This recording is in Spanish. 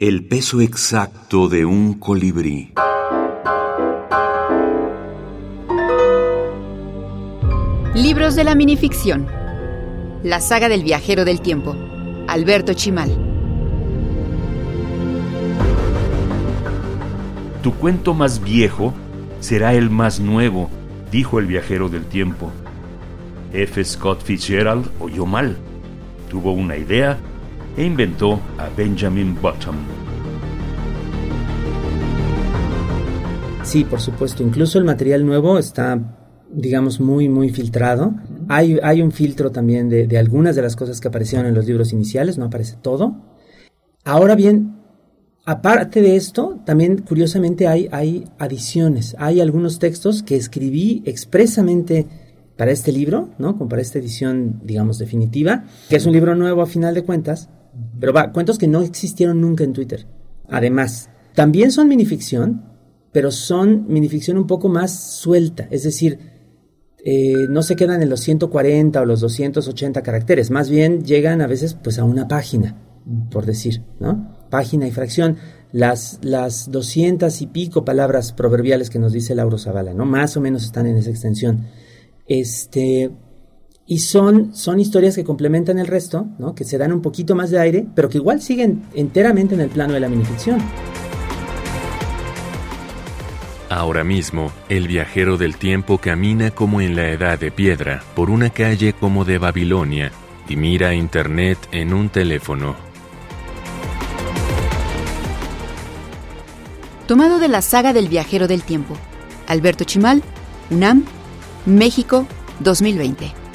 El peso exacto de un colibrí. Libros de la minificción. La saga del viajero del tiempo. Alberto Chimal. Tu cuento más viejo será el más nuevo, dijo el viajero del tiempo. F. Scott Fitzgerald oyó mal. Tuvo una idea e inventó a Benjamin Bottom. Sí, por supuesto. Incluso el material nuevo está, digamos, muy, muy filtrado. Hay, hay un filtro también de, de algunas de las cosas que aparecieron en los libros iniciales, no aparece todo. Ahora bien, Aparte de esto, también curiosamente hay, hay adiciones. Hay algunos textos que escribí expresamente para este libro, ¿no? Como para esta edición, digamos, definitiva, que es un libro nuevo a final de cuentas, pero va, cuentos que no existieron nunca en Twitter. Además, también son minificción, pero son minificción un poco más suelta, es decir, eh, no se quedan en los 140 o los 280 caracteres, más bien llegan a veces pues a una página, por decir, ¿no? página y fracción, las, las 200 y pico palabras proverbiales que nos dice Lauro Zavala, ¿no? Más o menos están en esa extensión. Este, y son, son historias que complementan el resto, ¿no? Que se dan un poquito más de aire, pero que igual siguen enteramente en el plano de la minificción. Ahora mismo, el viajero del tiempo camina como en la edad de piedra por una calle como de Babilonia y mira internet en un teléfono. tomado de la saga del viajero del tiempo. Alberto Chimal, UNAM, México, 2020.